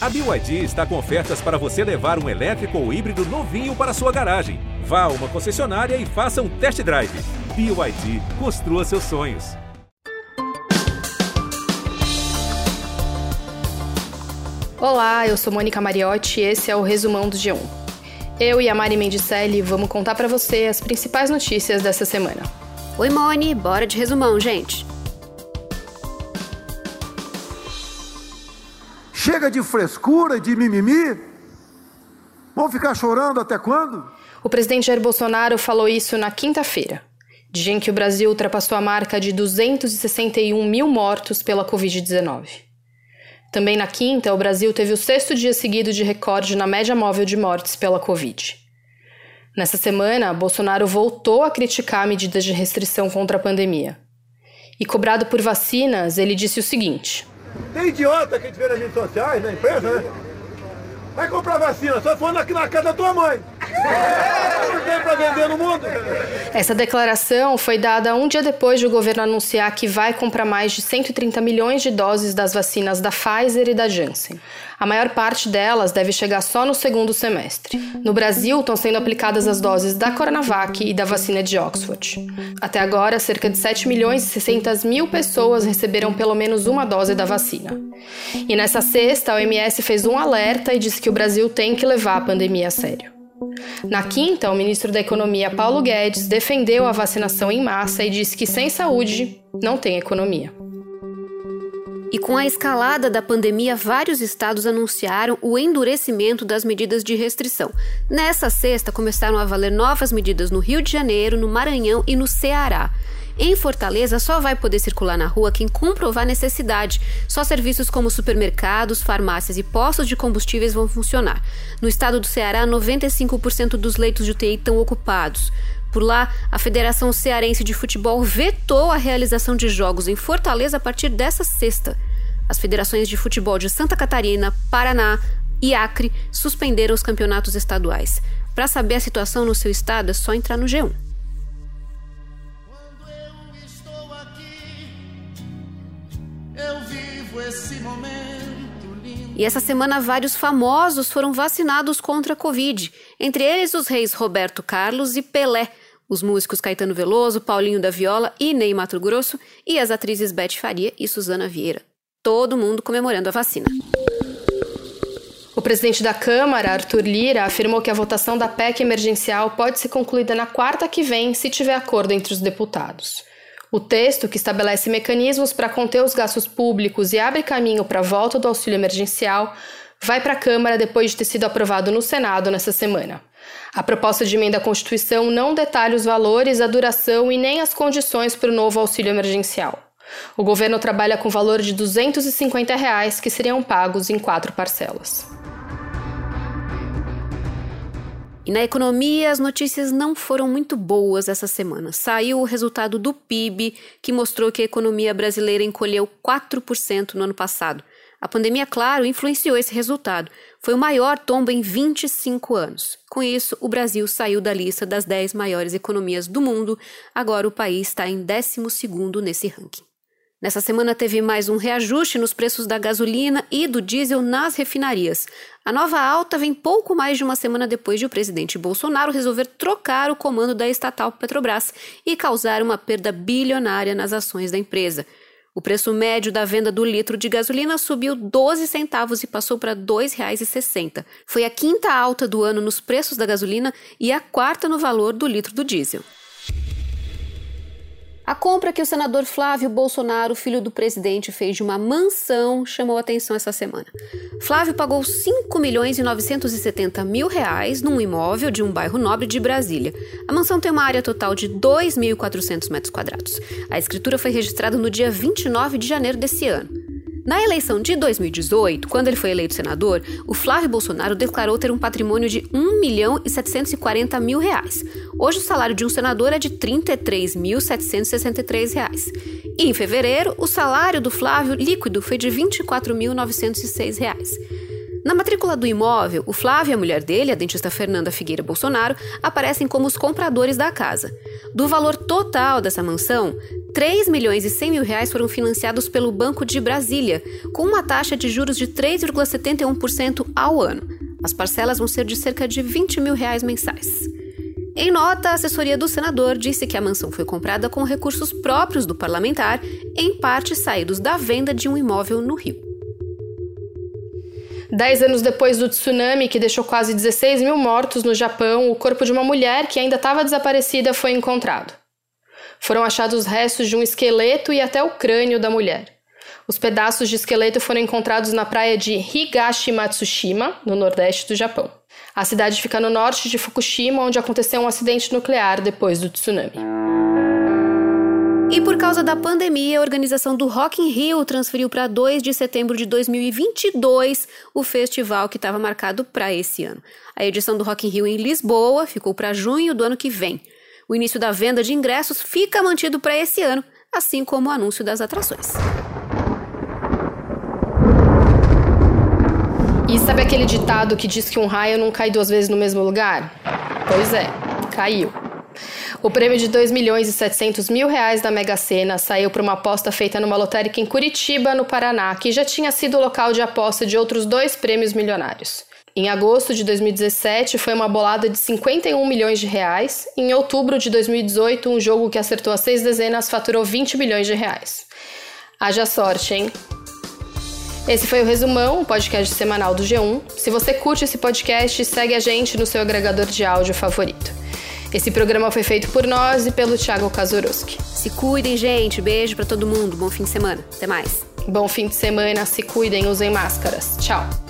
A BYD está com ofertas para você levar um elétrico ou híbrido novinho para sua garagem. Vá a uma concessionária e faça um test drive. BYD, construa seus sonhos. Olá, eu sou Mônica Mariotti e esse é o resumão do G1. Eu e a Mari Mendicelli vamos contar para você as principais notícias dessa semana. Oi, Moni, bora de resumão, gente. Chega de frescura, de mimimi. Vão ficar chorando até quando? O presidente Jair Bolsonaro falou isso na quinta-feira, dia que o Brasil ultrapassou a marca de 261 mil mortos pela Covid-19. Também na quinta, o Brasil teve o sexto dia seguido de recorde na média móvel de mortes pela Covid. Nessa semana, Bolsonaro voltou a criticar medidas de restrição contra a pandemia. E cobrado por vacinas, ele disse o seguinte: Tem idiota que a gente vê nas redes sociais, na empresa, né? Vai comprar vacina, só for aqui na casa da tua mãe. Não tem pra vender no mundo. Essa declaração foi dada um dia depois de o governo anunciar que vai comprar mais de 130 milhões de doses das vacinas da Pfizer e da Janssen. A maior parte delas deve chegar só no segundo semestre. No Brasil, estão sendo aplicadas as doses da Coronavac e da vacina de Oxford. Até agora, cerca de 7 milhões e 600 mil pessoas receberam pelo menos uma dose da vacina. E nessa sexta, a OMS fez um alerta e disse que o Brasil tem que levar a pandemia a sério. Na quinta, o ministro da Economia, Paulo Guedes, defendeu a vacinação em massa e disse que sem saúde não tem economia. E com a escalada da pandemia, vários estados anunciaram o endurecimento das medidas de restrição. Nessa sexta, começaram a valer novas medidas no Rio de Janeiro, no Maranhão e no Ceará. Em Fortaleza, só vai poder circular na rua quem comprovar necessidade. Só serviços como supermercados, farmácias e postos de combustíveis vão funcionar. No estado do Ceará, 95% dos leitos de UTI estão ocupados. Por lá, a Federação Cearense de Futebol vetou a realização de jogos em Fortaleza a partir dessa sexta. As federações de futebol de Santa Catarina, Paraná e Acre suspenderam os campeonatos estaduais. Para saber a situação no seu estado, é só entrar no G1. E essa semana, vários famosos foram vacinados contra a Covid, entre eles os reis Roberto Carlos e Pelé, os músicos Caetano Veloso, Paulinho da Viola e Ney Mato Grosso, e as atrizes Beth Faria e Suzana Vieira. Todo mundo comemorando a vacina. O presidente da Câmara, Arthur Lira, afirmou que a votação da PEC emergencial pode ser concluída na quarta que vem se tiver acordo entre os deputados. O texto, que estabelece mecanismos para conter os gastos públicos e abre caminho para a volta do auxílio emergencial, vai para a Câmara depois de ter sido aprovado no Senado nessa semana. A proposta de emenda à Constituição não detalha os valores, a duração e nem as condições para o novo auxílio emergencial. O governo trabalha com valor de 250 reais, que seriam pagos em quatro parcelas. E na economia, as notícias não foram muito boas essa semana. Saiu o resultado do PIB, que mostrou que a economia brasileira encolheu 4% no ano passado. A pandemia, claro, influenciou esse resultado. Foi o maior tombo em 25 anos. Com isso, o Brasil saiu da lista das 10 maiores economias do mundo. Agora o país está em 12º nesse ranking. Nessa semana teve mais um reajuste nos preços da gasolina e do diesel nas refinarias. A nova alta vem pouco mais de uma semana depois de o presidente Bolsonaro resolver trocar o comando da estatal Petrobras e causar uma perda bilionária nas ações da empresa. O preço médio da venda do litro de gasolina subiu 12 centavos e passou para R$ 2,60. Foi a quinta alta do ano nos preços da gasolina e a quarta no valor do litro do diesel. A compra que o senador Flávio Bolsonaro, filho do presidente, fez de uma mansão chamou atenção essa semana. Flávio pagou 5 milhões e 970 mil reais num imóvel de um bairro nobre de Brasília. A mansão tem uma área total de 2.400 metros quadrados. A escritura foi registrada no dia 29 de janeiro desse ano. Na eleição de 2018, quando ele foi eleito senador, o Flávio Bolsonaro declarou ter um patrimônio de 1 milhão e 740 mil reais. Hoje o salário de um senador é de 33.763 reais. E em fevereiro, o salário do Flávio líquido foi de 24.906 reais. Na matrícula do imóvel, o Flávio e a mulher dele, a dentista Fernanda Figueira Bolsonaro, aparecem como os compradores da casa. Do valor total dessa mansão, 3 milhões e 100 mil reais foram financiados pelo Banco de Brasília, com uma taxa de juros de 3,71% ao ano. As parcelas vão ser de cerca de 20 mil reais mensais. Em nota, a assessoria do senador disse que a mansão foi comprada com recursos próprios do parlamentar, em parte saídos da venda de um imóvel no Rio. Dez anos depois do tsunami que deixou quase 16 mil mortos no Japão, o corpo de uma mulher que ainda estava desaparecida foi encontrado. Foram achados restos de um esqueleto e até o crânio da mulher. Os pedaços de esqueleto foram encontrados na praia de Higashi Matsushima, no nordeste do Japão. A cidade fica no norte de Fukushima, onde aconteceu um acidente nuclear depois do tsunami. E por causa da pandemia, a organização do Rock in Rio transferiu para 2 de setembro de 2022 o festival que estava marcado para esse ano. A edição do Rock in Rio em Lisboa ficou para junho do ano que vem. O início da venda de ingressos fica mantido para esse ano, assim como o anúncio das atrações. E sabe aquele ditado que diz que um raio não cai duas vezes no mesmo lugar? Pois é, caiu. O prêmio de 2 milhões e 700 mil reais da Mega Sena saiu para uma aposta feita numa lotérica em Curitiba, no Paraná, que já tinha sido local de aposta de outros dois prêmios milionários. Em agosto de 2017 foi uma bolada de 51 milhões de reais. Em outubro de 2018, um jogo que acertou as seis dezenas faturou 20 milhões de reais. Haja sorte, hein? Esse foi o Resumão, o podcast semanal do G1. Se você curte esse podcast, segue a gente no seu agregador de áudio favorito. Esse programa foi feito por nós e pelo Thiago Kazuroski. Se cuidem, gente. Beijo para todo mundo. Bom fim de semana. Até mais. Bom fim de semana. Se cuidem, usem máscaras. Tchau.